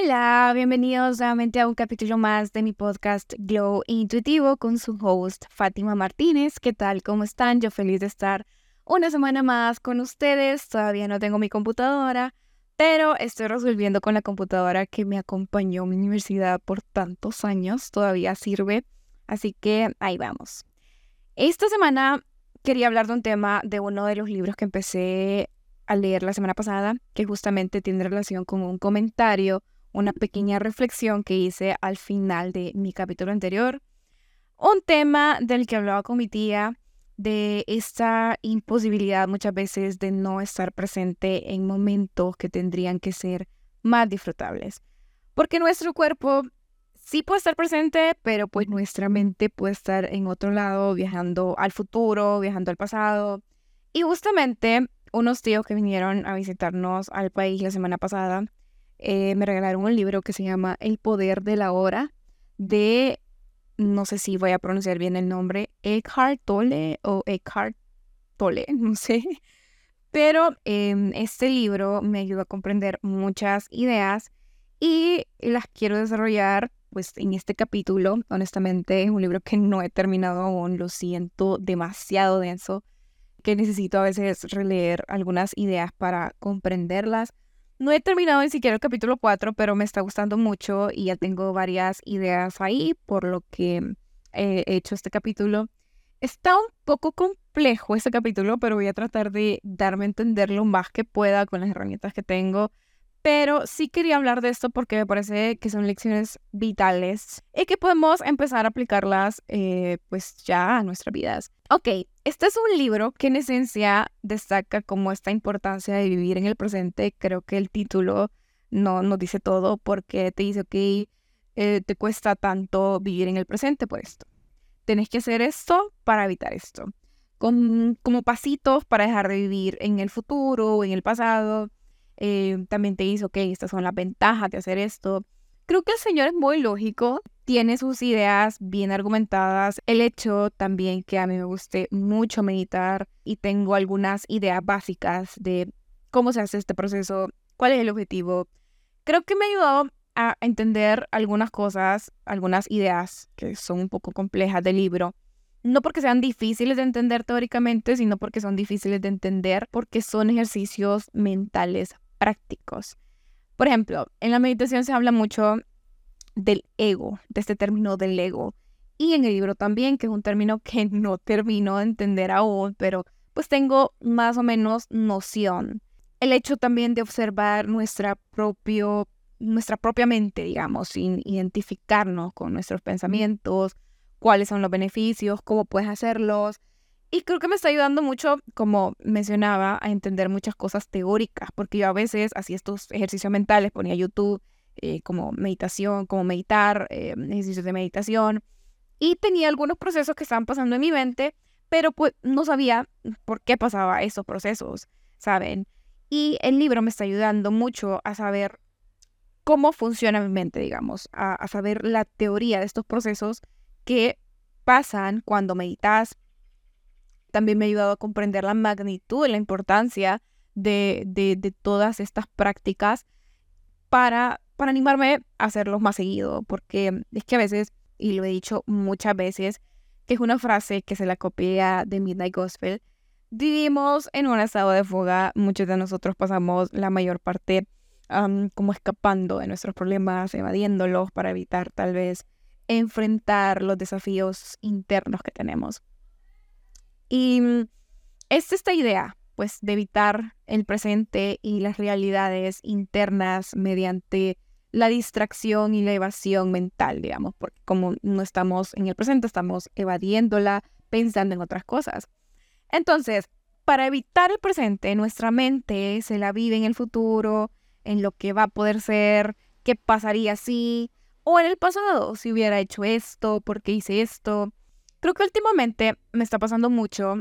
Hola, bienvenidos nuevamente a un capítulo más de mi podcast Glow Intuitivo con su host Fátima Martínez. ¿Qué tal? ¿Cómo están? Yo feliz de estar una semana más con ustedes. Todavía no tengo mi computadora, pero estoy resolviendo con la computadora que me acompañó a mi universidad por tantos años. Todavía sirve, así que ahí vamos. Esta semana quería hablar de un tema de uno de los libros que empecé a leer la semana pasada, que justamente tiene relación con un comentario una pequeña reflexión que hice al final de mi capítulo anterior. Un tema del que hablaba con mi tía de esta imposibilidad muchas veces de no estar presente en momentos que tendrían que ser más disfrutables. Porque nuestro cuerpo sí puede estar presente, pero pues nuestra mente puede estar en otro lado, viajando al futuro, viajando al pasado. Y justamente unos tíos que vinieron a visitarnos al país la semana pasada eh, me regalaron un libro que se llama El poder de la hora de, no sé si voy a pronunciar bien el nombre, Eckhart Tolle o Eckhart Tolle, no sé. Pero em, este libro me ayuda a comprender muchas ideas y las quiero desarrollar pues en este capítulo. Honestamente es un libro que no he terminado aún, lo siento demasiado denso, que necesito a veces releer algunas ideas para comprenderlas no he terminado ni siquiera el capítulo 4, pero me está gustando mucho y ya tengo varias ideas ahí, por lo que he hecho este capítulo. Está un poco complejo este capítulo, pero voy a tratar de darme a entender lo más que pueda con las herramientas que tengo. Pero sí quería hablar de esto porque me parece que son lecciones vitales y que podemos empezar a aplicarlas eh, pues ya a nuestras vidas. Ok, este es un libro que en esencia destaca como esta importancia de vivir en el presente. Creo que el título no nos dice todo porque te dice, ok, eh, te cuesta tanto vivir en el presente por esto. Tenés que hacer esto para evitar esto. Con, como pasitos para dejar de vivir en el futuro o en el pasado eh, también te dice, ok, estas son las ventajas de hacer esto. Creo que el Señor es muy lógico, tiene sus ideas bien argumentadas. El hecho también que a mí me guste mucho meditar y tengo algunas ideas básicas de cómo se hace este proceso, cuál es el objetivo. Creo que me ayudado a entender algunas cosas, algunas ideas que son un poco complejas del libro. No porque sean difíciles de entender teóricamente, sino porque son difíciles de entender porque son ejercicios mentales prácticos. Por ejemplo, en la meditación se habla mucho del ego, de este término del ego. Y en el libro también, que es un término que no termino de entender aún, pero pues tengo más o menos noción. El hecho también de observar nuestra, propio, nuestra propia mente, digamos, sin identificarnos con nuestros pensamientos, cuáles son los beneficios, cómo puedes hacerlos, y creo que me está ayudando mucho, como mencionaba, a entender muchas cosas teóricas, porque yo a veces hacía estos ejercicios mentales, ponía YouTube eh, como meditación, como meditar, eh, ejercicios de meditación, y tenía algunos procesos que estaban pasando en mi mente, pero pues no sabía por qué pasaba esos procesos, ¿saben? Y el libro me está ayudando mucho a saber cómo funciona mi mente, digamos, a, a saber la teoría de estos procesos que pasan cuando meditas, también me ha ayudado a comprender la magnitud y la importancia de, todas estas prácticas para, para animarme a hacerlos más seguido, porque es que a veces, y lo he dicho muchas veces, que es una frase que se la copia de Midnight Gospel, vivimos en un estado de fuga, muchos de nosotros pasamos la mayor parte como escapando de nuestros problemas, evadiéndolos para evitar tal vez enfrentar los desafíos internos que tenemos. Y mm, es esta idea, pues, de evitar el presente y las realidades internas mediante la distracción y la evasión mental, digamos, porque como no estamos en el presente, estamos evadiéndola, pensando en otras cosas. Entonces, para evitar el presente, nuestra mente se la vive en el futuro, en lo que va a poder ser, qué pasaría si, o en el pasado, si hubiera hecho esto, por qué hice esto. Creo que últimamente me está pasando mucho.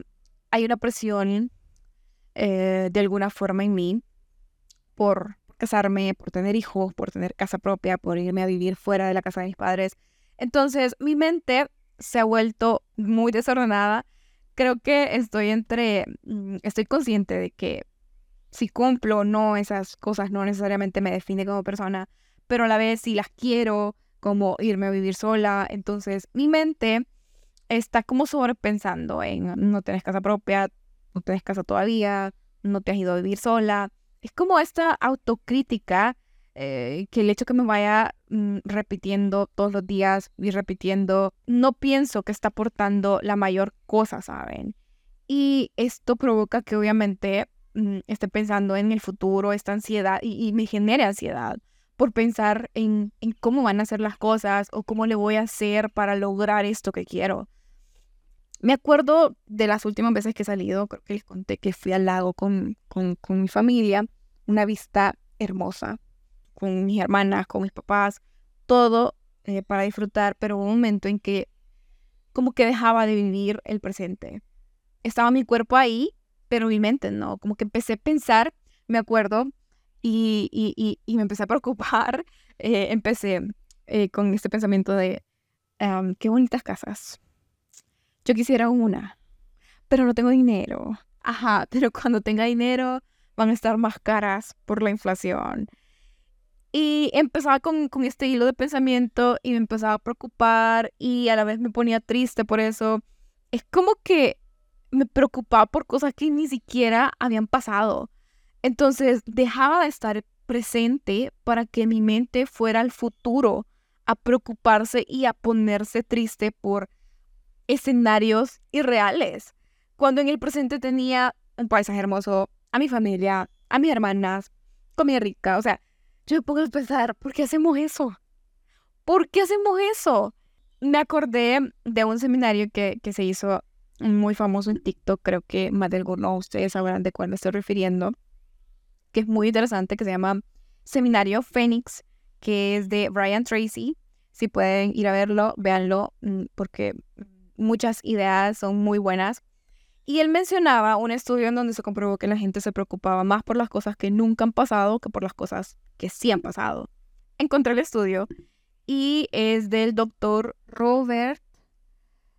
Hay una presión eh, de alguna forma en mí por casarme, por tener hijos, por tener casa propia, por irme a vivir fuera de la casa de mis padres. Entonces mi mente se ha vuelto muy desordenada. Creo que estoy entre, mm, estoy consciente de que si cumplo o no esas cosas no necesariamente me define como persona, pero a la vez sí las quiero, como irme a vivir sola. Entonces mi mente está como sobrepensando en no tienes casa propia, no tienes casa todavía, no te has ido a vivir sola. Es como esta autocrítica eh, que el hecho que me vaya mm, repitiendo todos los días y repitiendo, no pienso que está aportando la mayor cosa, ¿saben? Y esto provoca que obviamente mm, esté pensando en el futuro, esta ansiedad, y, me genere ansiedad por pensar en, en, cómo van a ser las cosas o cómo le voy a hacer para lograr esto que quiero. Me acuerdo de las últimas veces que he salido, creo que les conté que fui al lago con, con, mi familia, una vista hermosa, con mis hermanas, con mis papás, todo eh, para disfrutar, pero hubo un momento en que como que dejaba de vivir el presente. Estaba mi cuerpo ahí, pero mi mente no, como que empecé a pensar, me acuerdo, y, y, y, me empecé a preocupar, eh, empecé eh, con este pensamiento de, qué bonitas casas. Yo quisiera una, pero no tengo dinero. Ajá, pero cuando tenga dinero van a estar más caras por la inflación. Y empezaba con, con, este hilo de pensamiento y me empezaba a preocupar y a la vez me ponía triste por eso. Es como que me preocupaba por cosas que ni siquiera habían pasado. Entonces dejaba de estar presente para que mi mente fuera al futuro a preocuparse y a ponerse triste por escenarios irreales. Cuando en el presente tenía un paisaje hermoso, a mi familia, a mis hermanas, comida rica, o sea, yo me pongo a pensar, ¿por qué hacemos eso? ¿Por qué hacemos eso? Me acordé de un seminario que, que se hizo muy famoso en TikTok, creo que más de algunos ustedes sabrán de cuál me estoy refiriendo, que es muy interesante, que se llama Seminario Phoenix, que es de Brian Tracy. Si pueden ir a verlo, véanlo, mm, porque muchas ideas son muy buenas. Y él mencionaba un estudio en donde se comprobó que la gente se preocupaba más por las cosas que nunca han pasado que por las cosas que sí han pasado. Encontré el estudio y es del doctor Robert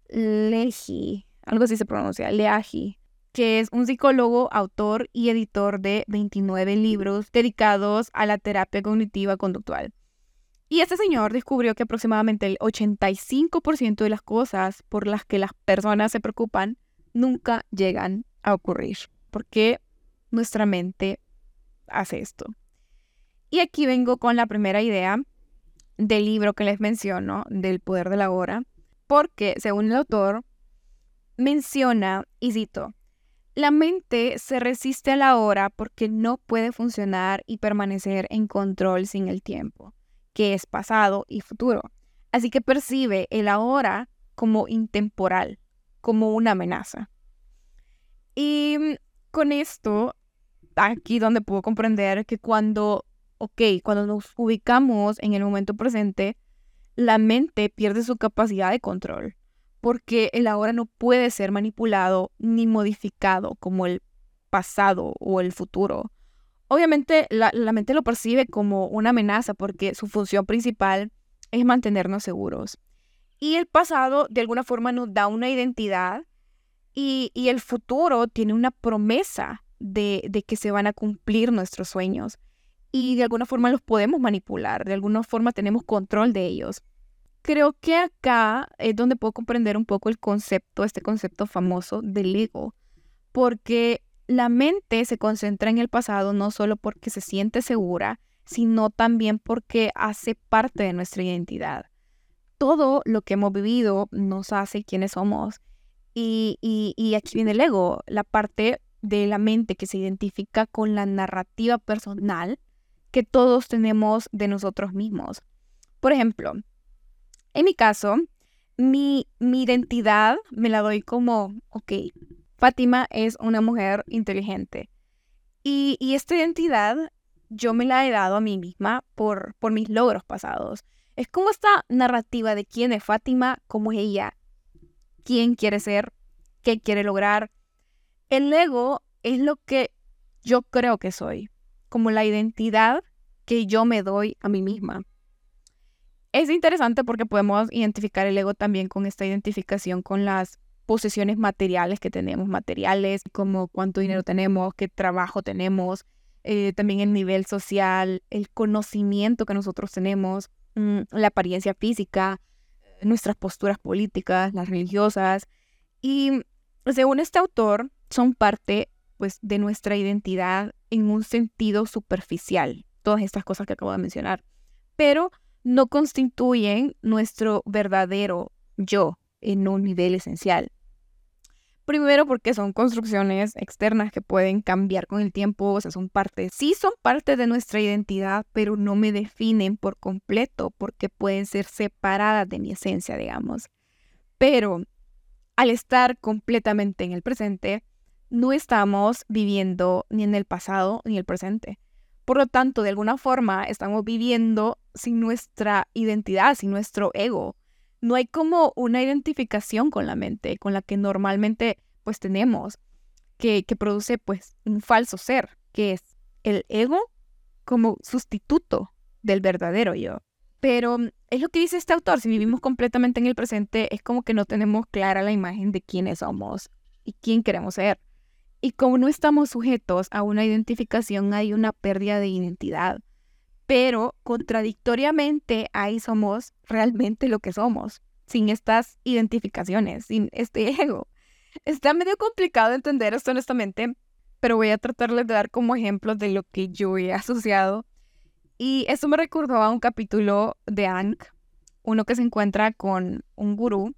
Leahy, algo así se pronuncia, Leahy, que es un psicólogo, autor y editor de 29 libros dedicados a la terapia cognitiva conductual. Y este señor descubrió que aproximadamente el 85% de las cosas por las que las personas se preocupan nunca llegan a ocurrir, porque nuestra mente hace esto. Y aquí vengo con la primera idea del libro que les menciono, del poder de la hora, porque según el autor menciona, y cito, la mente se resiste a la hora porque no puede funcionar y permanecer en control sin el tiempo, que es pasado y futuro. Así que percibe el ahora como intemporal, como una amenaza. Y mm, con esto, aquí donde puedo comprender que cuando, ok, cuando nos ubicamos en el momento presente, la mente pierde su capacidad de control, porque el ahora no puede ser manipulado ni modificado como el pasado o el futuro. Obviamente la, la mente lo percibe como una amenaza porque su función principal es mantenernos seguros. Y el pasado de alguna forma nos da una identidad y, el futuro tiene una promesa de, de, que se van a cumplir nuestros sueños y de alguna forma los podemos manipular, de alguna forma tenemos control de ellos. Creo que acá es donde puedo comprender un poco el concepto, este concepto famoso del ego, porque la mente se concentra en el pasado no solo porque se siente segura, sino también porque hace parte de nuestra identidad todo lo que hemos vivido nos hace quienes somos. Y, y, aquí viene el ego, la parte de la mente que se identifica con la narrativa personal que todos tenemos de nosotros mismos. Por ejemplo, en mi caso, mi, mi identidad me la doy como, ok, Fátima es una mujer inteligente. Y, esta identidad yo me la he dado a mí misma por, por mis logros pasados. Es como esta narrativa de quién es Fátima, cómo es ella, quién quiere ser, qué quiere lograr. El ego es lo que yo creo que soy, como la identidad que yo me doy a mí misma. Es interesante porque podemos identificar el ego también con esta identificación con las posesiones materiales que tenemos, materiales como cuánto dinero tenemos, qué trabajo tenemos, eh, también el nivel social, el conocimiento que nosotros tenemos, mm, la apariencia física, nuestras posturas políticas, las religiosas. Y según este autor, son parte pues de nuestra identidad en un sentido superficial, todas estas cosas que acabo de mencionar, pero no constituyen nuestro verdadero yo en un nivel esencial. Primero porque son construcciones externas que pueden cambiar con el tiempo, o sea, son parte, sí son parte de nuestra identidad, pero no me definen por completo porque pueden ser separadas de mi esencia, digamos. Pero al estar completamente en el presente, no estamos viviendo ni en el pasado ni el presente. Por lo tanto, de alguna forma, estamos viviendo sin nuestra identidad, sin nuestro ego, no hay como una identificación con la mente, con la que normalmente pues tenemos, que, que produce pues un falso ser, que es el ego como sustituto del verdadero yo. Pero mm, es lo que dice este autor, si vivimos completamente en el presente, es como que no tenemos clara la imagen de quiénes somos y quién queremos ser. Y como no estamos sujetos a una identificación, hay una pérdida de identidad pero contradictoriamente ahí somos realmente lo que somos, sin estas identificaciones, sin este ego. Está medio complicado entender esto honestamente, pero voy a tratarles de dar como ejemplos de lo que yo he asociado. Y eso me recordó a un capítulo de Ankh, uno que se encuentra con un gurú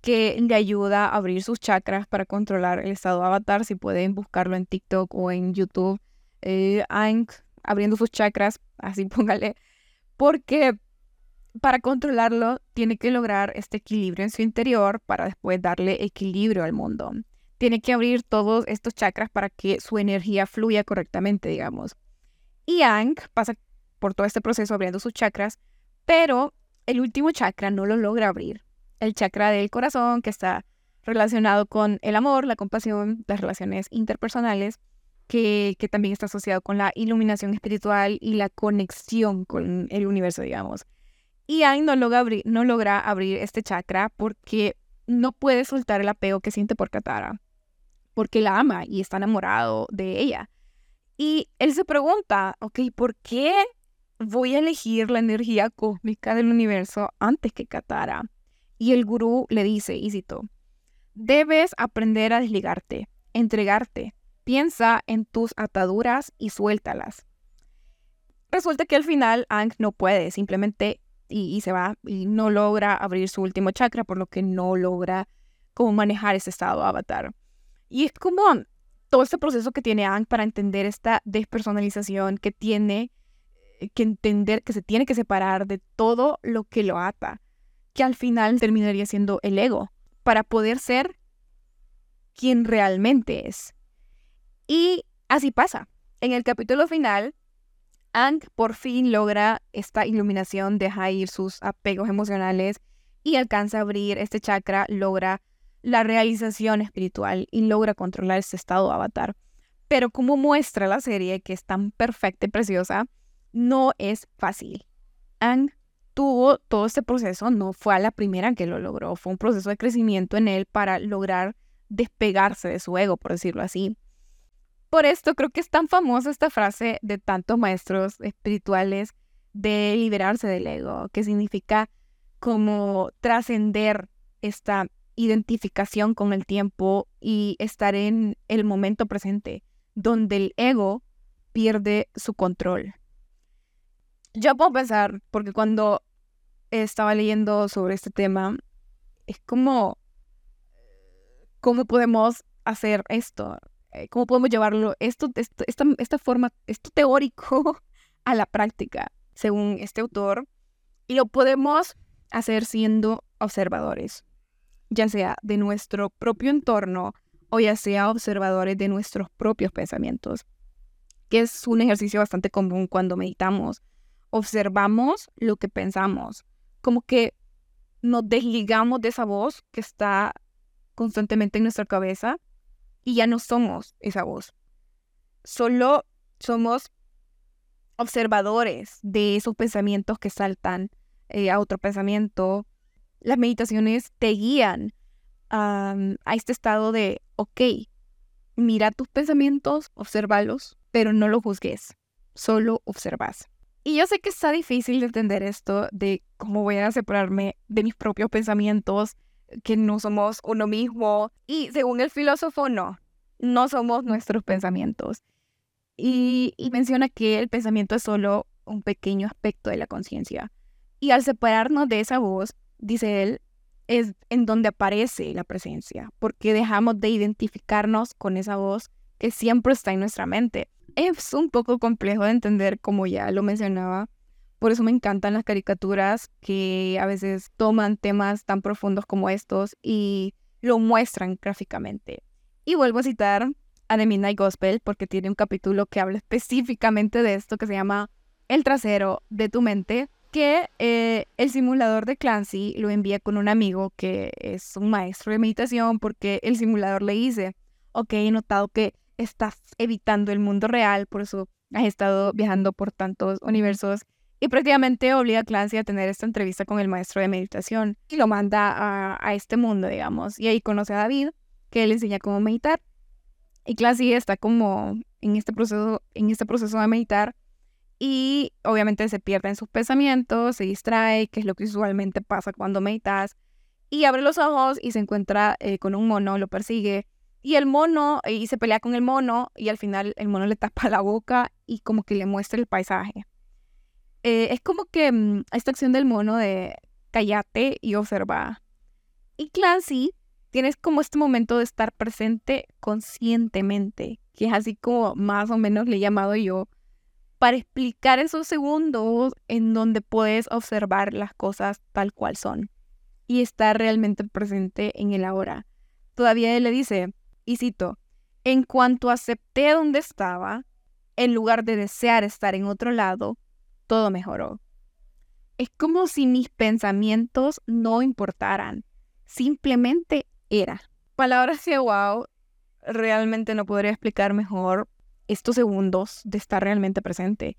que le ayuda a abrir sus chakras para controlar el estado avatar. Si pueden buscarlo en TikTok o en YouTube, eh, Ankh abriendo sus chakras, así póngale, porque para controlarlo tiene que lograr este equilibrio en su interior para después darle equilibrio al mundo. Tiene que abrir todos estos chakras para que su energía fluya correctamente, digamos. Y Ang pasa por todo este proceso abriendo sus chakras, pero el último chakra no lo logra abrir. El chakra del corazón, que está relacionado con el amor, la compasión, las relaciones interpersonales, que, también está asociado con la iluminación espiritual y la conexión con el universo, digamos. Y Aang no logra, abrir, este chakra porque no puede soltar el apego que siente por Katara, porque la ama y está enamorado de ella. Y él se pregunta, ok, ¿por qué voy a elegir la energía cósmica del universo antes que Katara? Y el gurú le dice, y cito, debes aprender a desligarte, entregarte, Piensa en tus ataduras y suéltalas. Resulta que al final Ang no puede, simplemente y, se va y no logra abrir su último chakra, por lo que no logra cómo manejar ese estado avatar. Y es como todo este proceso que tiene Ang para entender esta despersonalización que tiene eh, que entender que se tiene que separar de todo lo que lo ata, que al final terminaría siendo el ego, para poder ser quien realmente es. Y así pasa. En el capítulo final, Ang por fin logra esta iluminación, deja ir sus apegos emocionales y alcanza a abrir este chakra, logra la realización espiritual y logra controlar este estado avatar. Pero como muestra la serie, que es tan perfecta y preciosa, no es fácil. Ang tuvo todo este proceso, no fue a la primera que lo logró, fue un proceso de crecimiento en él para lograr despegarse de su ego, por decirlo así. Por esto creo que es tan famosa esta frase de tantos maestros espirituales de liberarse del ego, que significa como trascender esta identificación con el tiempo y estar en el momento presente, donde el ego pierde su control. Yo puedo pensar, porque cuando estaba leyendo sobre este tema, es como, ¿cómo podemos hacer esto? Eh, cómo podemos llevarlo, esto, esta, esta forma, esto teórico a la práctica, según este autor, y lo podemos hacer siendo observadores, ya sea de nuestro propio entorno o ya sea observadores de nuestros propios pensamientos, que es un ejercicio bastante común cuando meditamos. Observamos lo que pensamos, como que nos desligamos de esa voz que está constantemente en nuestra cabeza y ya no somos esa voz. Solo somos observadores de esos pensamientos que saltan eh, a otro pensamiento. Las meditaciones te guían a este estado de, ok, mira tus pensamientos, observalos, pero no lo juzgues, solo observas. Y yo sé que está difícil de entender esto de cómo voy a separarme de mis propios pensamientos, que no somos uno mismo. Y según el filósofo, no, no somos nuestros pensamientos. Y, y menciona que el pensamiento es solo un pequeño aspecto de la conciencia. Y al separarnos de esa voz, dice él, es en donde aparece la presencia, porque dejamos de identificarnos con esa voz que siempre está en nuestra mente. Es un poco complejo de entender, como ya lo mencionaba, por eso me encantan las caricaturas que a veces toman temas tan profundos como estos y lo muestran gráficamente. Y vuelvo a citar a The Midnight Gospel porque tiene un capítulo que habla específicamente de esto que se llama El trasero de tu mente, que eh, el simulador de Clancy lo envía con un amigo que es un maestro de meditación porque el simulador le dice, ok, he notado que estás evitando el mundo real, por eso has estado viajando por tantos universos y prácticamente obliga a Clancy a tener esta entrevista con el maestro de meditación y lo manda a, a este mundo, digamos, y ahí conoce a David, que le enseña cómo meditar. Y Clancy está como en este proceso, en este proceso de meditar y obviamente se pierde en sus pensamientos, se distrae, que es lo que usualmente pasa cuando meditas, y abre los ojos y se encuentra eh, con un mono, lo persigue, y el mono, y se pelea con el mono, y al final el mono le tapa la boca y como que le muestra el paisaje. Eh, es como que mm, esta acción del mono de callate y observa. Y Clancy tienes como este momento de estar presente conscientemente, que es así como más o menos le he llamado yo para explicar esos segundos en donde puedes observar las cosas tal cual son y estar realmente presente en el ahora. Todavía él le dice, y cito, en cuanto acepté donde estaba, en lugar de desear estar en otro lado, todo mejoró. Es como si mis pensamientos no importaran, simplemente era. Palabras de wow, realmente no podría explicar mejor estos segundos de estar realmente presente.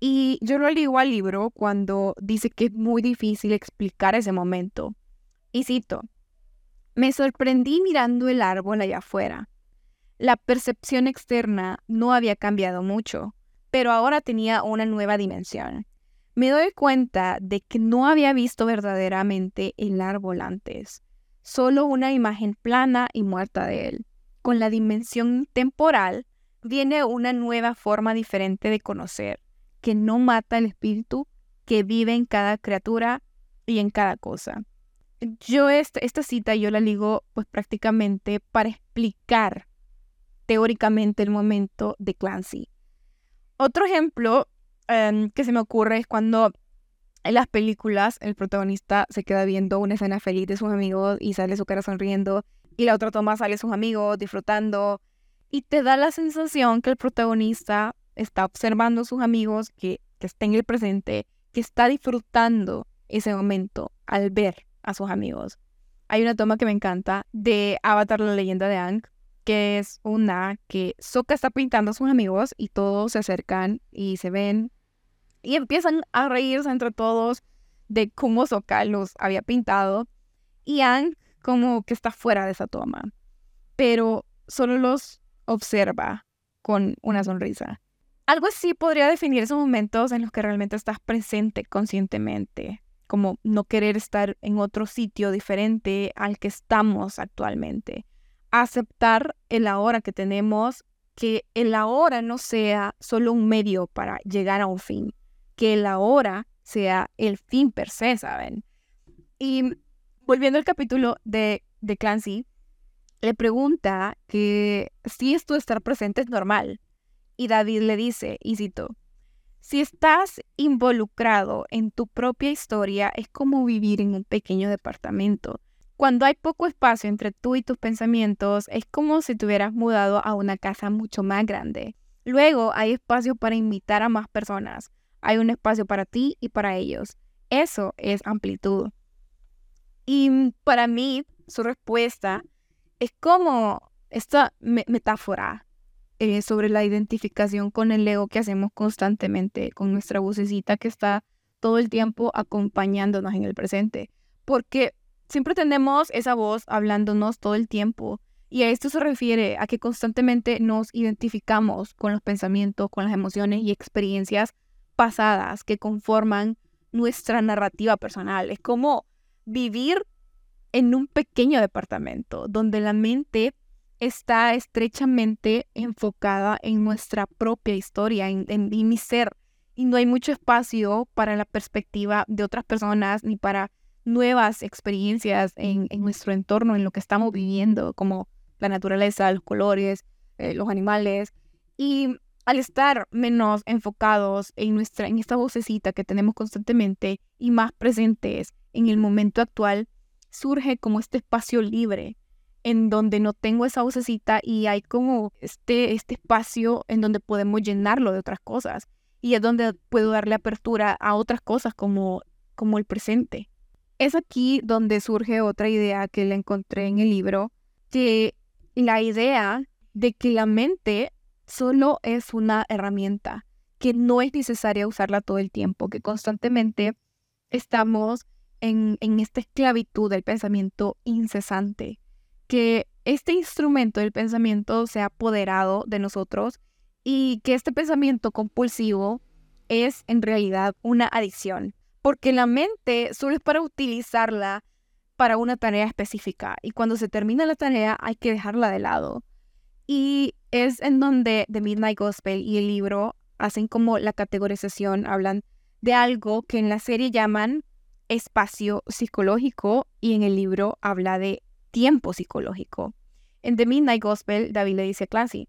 Y yo lo digo al libro cuando dice que es muy difícil explicar ese momento. Y cito, me sorprendí mirando el árbol allá afuera. La percepción externa no había cambiado mucho, pero ahora tenía una nueva dimensión. Me doy cuenta de que no había visto verdaderamente el árbol antes, solo una imagen plana y muerta de él, con la dimensión temporal viene una nueva forma diferente de conocer, que no mata el espíritu que vive en cada criatura y en cada cosa. Yo esta, esta cita yo la ligo pues prácticamente para explicar teóricamente el momento de Clancy. Otro ejemplo em, que se me ocurre es cuando en las películas el protagonista se queda viendo una escena feliz de sus amigos y sale su cara sonriendo y la otra toma sale sus amigos disfrutando y te da la sensación que el protagonista está observando a sus amigos, que, que está en el presente, que está disfrutando ese momento al ver a sus amigos. Hay una toma que me encanta de Avatar, la leyenda de Aang, que es una que Sokka está pintando a sus amigos y todos se acercan y se ven y empiezan a reírse entre todos de cómo Sokka los había pintado y Aang como que está fuera de esa toma. Pero solo los observa con una sonrisa. Algo así podría definir esos momentos en los que realmente estás presente conscientemente, como no querer estar en otro sitio diferente al que estamos actualmente. Aceptar el ahora que tenemos, que el ahora no sea solo un medio para llegar a un fin, que el ahora sea el fin per se, ¿saben? Y volviendo al capítulo de, de Clancy, le pregunta que si esto de estar presente es normal. Y David le dice, y cito, si estás involucrado en tu propia historia es como vivir en un pequeño departamento. Cuando hay poco espacio entre tú y tus pensamientos es como si te hubieras mudado a una casa mucho más grande. Luego hay espacio para invitar a más personas. Hay un espacio para ti y para ellos. Eso es amplitud. Y para mí, su respuesta es como esta metáfora eh, sobre la identificación con el ego que hacemos constantemente, con nuestra vocecita que está todo el tiempo acompañándonos en el presente. Porque siempre tenemos esa voz hablándonos todo el tiempo Y a esto se refiere a que constantemente nos identificamos con los pensamientos, con las emociones y experiencias pasadas que conforman nuestra narrativa personal. Es como vivir en un pequeño departamento donde la mente está estrechamente enfocada en nuestra propia historia, en, mi ser, y no hay mucho espacio para la perspectiva de otras personas ni para nuevas experiencias en, nuestro entorno, en lo que estamos viviendo, como la naturaleza, los colores, eh, los animales. Y al estar menos enfocados en, nuestra, en esta vocecita que tenemos constantemente y más presentes en el momento actual, surge como este espacio libre en donde no tengo esa vocecita y hay como este, este espacio en donde podemos llenarlo de otras cosas y es donde puedo darle apertura a otras cosas como, como el presente. Es aquí donde surge otra idea que le encontré en el libro, que la idea de que la mente solo es una herramienta, que no es necesaria usarla todo el tiempo, que constantemente estamos en, en esta esclavitud del pensamiento incesante, que este instrumento del pensamiento se ha apoderado de nosotros y que este pensamiento compulsivo es en realidad una adicción, porque la mente solo es para utilizarla para una tarea específica y cuando se termina la tarea hay que dejarla de lado. Y es en donde The Midnight Gospel y el libro hacen como la categorización, hablan de algo que en la serie llaman espacio psicológico y en el libro habla de tiempo psicológico. En The Midnight Gospel, David le dice a Clancy,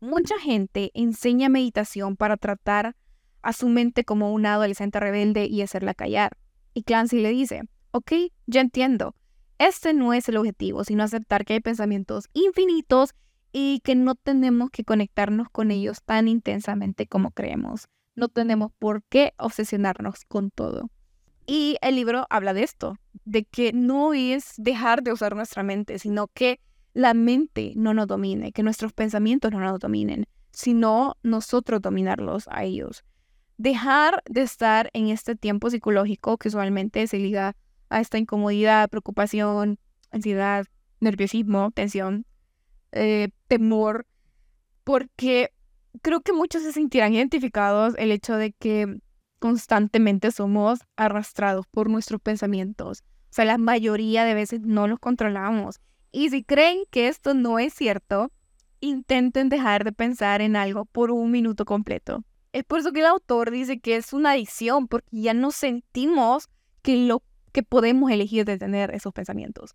mucha gente enseña meditación para tratar a su mente como una adolescente rebelde y hacerla callar. Y Clancy le dice, ok, ya entiendo, este no es el objetivo, sino aceptar que hay pensamientos infinitos y que no tenemos que conectarnos con ellos tan intensamente como creemos. No tenemos por qué obsesionarnos con todo. Y el libro habla de esto, de que no es dejar de usar nuestra mente, sino que la mente no nos domine, que nuestros pensamientos no nos dominen, sino nosotros dominarlos a ellos. Dejar de estar en este tiempo psicológico que usualmente se liga a esta incomodidad, preocupación, ansiedad, nerviosismo, tensión, eh, temor, porque creo que muchos se sentirán identificados el hecho de que constantemente somos arrastrados por nuestros pensamientos. O sea, la mayoría de veces no los controlamos. Y si creen que esto no es cierto, intenten dejar de pensar en algo por un minuto completo. Es por eso que el autor dice que es una adicción, porque ya no sentimos que lo que podemos elegir de tener esos pensamientos.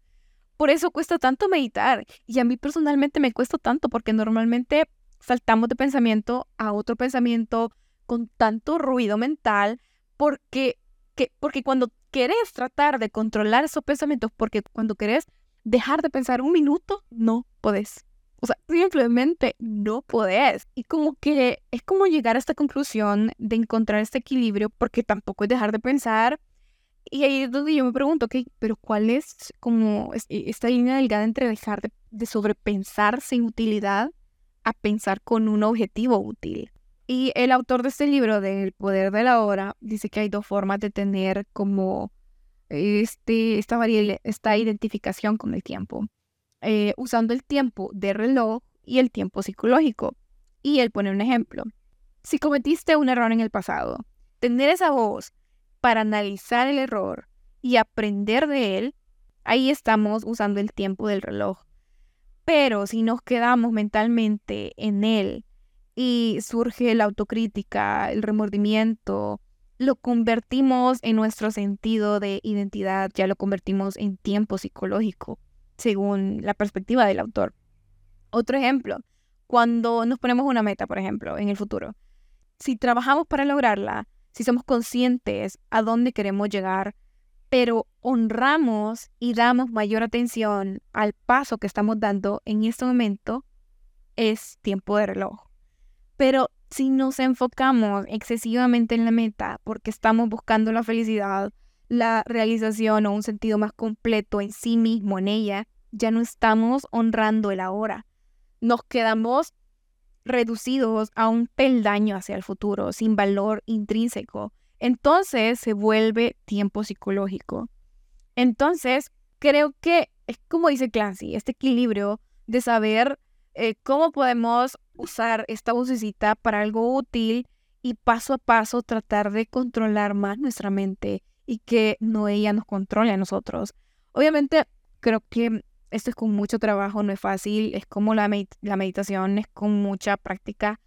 Por eso cuesta tanto meditar. Y a mí personalmente me cuesta tanto porque normalmente saltamos de pensamiento a otro pensamiento con tanto ruido mental porque, que, porque cuando querés tratar de controlar esos pensamientos, porque cuando querés dejar de pensar un minuto, no podés. O sea, simplemente no podés. Y como que es como llegar a esta conclusión de encontrar este equilibrio, porque tampoco es dejar de pensar, y ahí es donde yo me pregunto, ok, pero ¿cuál es como e, esta línea delgada entre dejar de, sobrepensar sin utilidad a pensar con un objetivo útil? Y el autor de este libro, del poder de la hora, dice que hay dos formas de tener como este, esta, esta identificación con el tiempo, eh, usando el tiempo de reloj y el tiempo psicológico. Y él pone un ejemplo. Si cometiste un error en el pasado, tener esa voz para analizar el error y aprender de él, ahí estamos usando el tiempo del reloj. Pero si nos quedamos mentalmente en él y surge la autocrítica, el remordimiento, lo convertimos en nuestro sentido de identidad, ya lo convertimos en tiempo psicológico, según la perspectiva del autor. Otro ejemplo, cuando nos ponemos una meta, por ejemplo, en el futuro, si trabajamos para lograrla, si somos conscientes a dónde queremos llegar, pero honramos y damos mayor atención al paso que estamos dando en este momento, es tiempo de reloj. Pero si nos enfocamos excesivamente en la meta porque estamos buscando la felicidad, la realización o un sentido más completo en sí mismo, en ella, ya no estamos honrando el ahora. Nos quedamos reducidos a un peldaño hacia el futuro, sin valor intrínseco. Entonces se vuelve tiempo psicológico. Entonces, creo que es como dice Clancy, este equilibrio de saber eh, cómo podemos usar esta vocecita para algo útil y paso a paso tratar de controlar más nuestra mente y que no ella nos controle a nosotros. Obviamente creo que esto es con mucho trabajo, no es fácil, es como la, meditación, es con mucha práctica,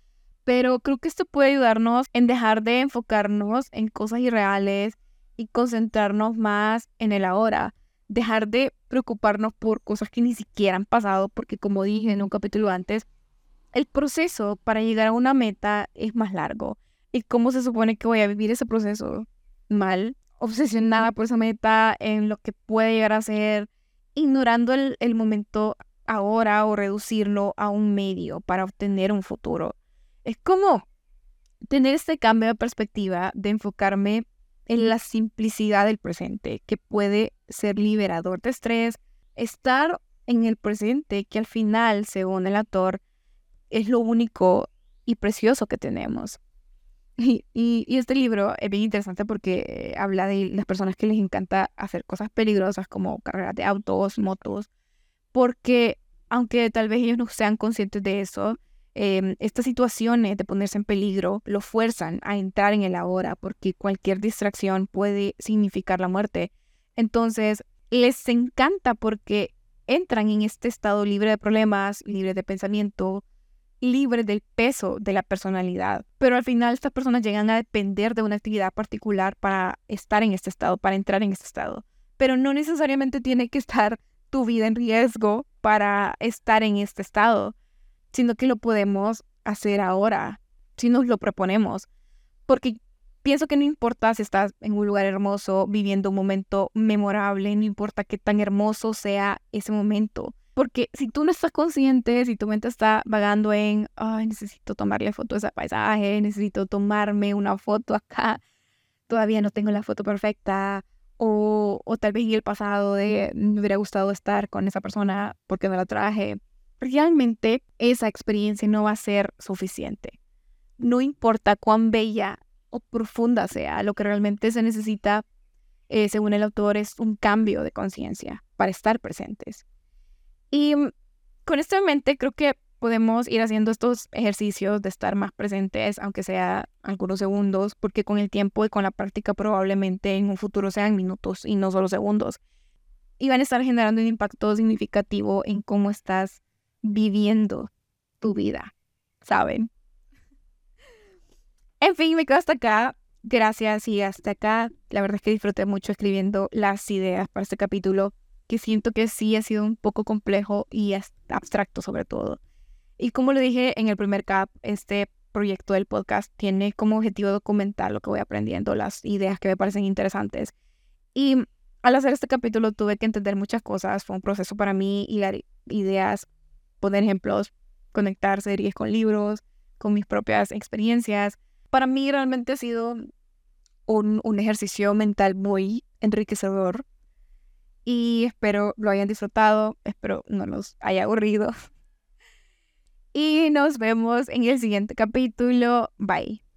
pero creo que esto puede ayudarnos en dejar de enfocarnos en cosas irreales y concentrarnos más en el ahora dejar de preocuparnos por cosas que ni siquiera han pasado, porque como dije en un capítulo antes, el proceso para llegar a una meta es más largo. ¿Y cómo se supone que voy a vivir ese proceso? Mal, obsesionada por esa meta, en lo que puede llegar a ser, ignorando el, el momento ahora o reducirlo a un medio para obtener un futuro. Es como tener este cambio de perspectiva, de enfocarme en la simplicidad del presente, que puede ser liberador de estrés, estar en el presente, que al final, según el autor, es lo único y precioso que tenemos. Y, este libro es bien interesante porque habla de las personas que les encanta hacer cosas peligrosas como carreras de autos, motos, porque aunque tal vez ellos no sean conscientes de eso, Em, estas situaciones de ponerse en peligro lo fuerzan a entrar en el ahora porque cualquier distracción puede significar la muerte. Entonces, les encanta porque entran en este estado libre de problemas, libre de pensamiento, libre del peso de la personalidad. Pero al final estas personas llegan a depender de una actividad particular para estar en este estado, para entrar en este estado. Pero no necesariamente tiene que estar tu vida en riesgo para estar en este estado sino que lo podemos hacer ahora, si nos lo proponemos. Porque pienso que no importa si estás en un lugar hermoso, viviendo un momento memorable, no importa qué tan hermoso sea ese momento. Porque si tú no estás consciente, si tu mente está vagando en, ay, necesito tomarle foto a ese paisaje, necesito tomarme una foto acá, todavía no tengo la foto perfecta, o, o tal vez en el pasado de me hubiera gustado estar con esa persona porque no la traje, realmente esa experiencia no va a ser suficiente. No importa cuán bella o profunda sea, lo que realmente se necesita, eh, según el autor, es un cambio de conciencia para estar presentes. Y mm, con esto en mente, creo que podemos ir haciendo estos ejercicios de estar más presentes, aunque sea algunos segundos, porque con el tiempo y con la práctica probablemente en un futuro sean minutos y no solo segundos. Y van a estar generando un impacto significativo en cómo estás viviendo tu vida, ¿saben? En fin, me quedo hasta acá. Gracias y hasta acá. La verdad es que disfruté mucho escribiendo las ideas para este capítulo, que siento que sí ha sido un poco complejo y abstracto sobre todo. Y como le dije en el primer cap, este proyecto del podcast tiene como objetivo documentar lo que voy aprendiendo, las ideas que me parecen interesantes. Y al hacer este capítulo tuve que entender muchas cosas, fue un proceso para mí y las ideas poner ejemplos, conectar series con libros, con mis propias experiencias. Para mí realmente ha sido un, un ejercicio mental muy enriquecedor y espero lo hayan disfrutado, espero no los haya aburrido. Y nos vemos en el siguiente capítulo. Bye.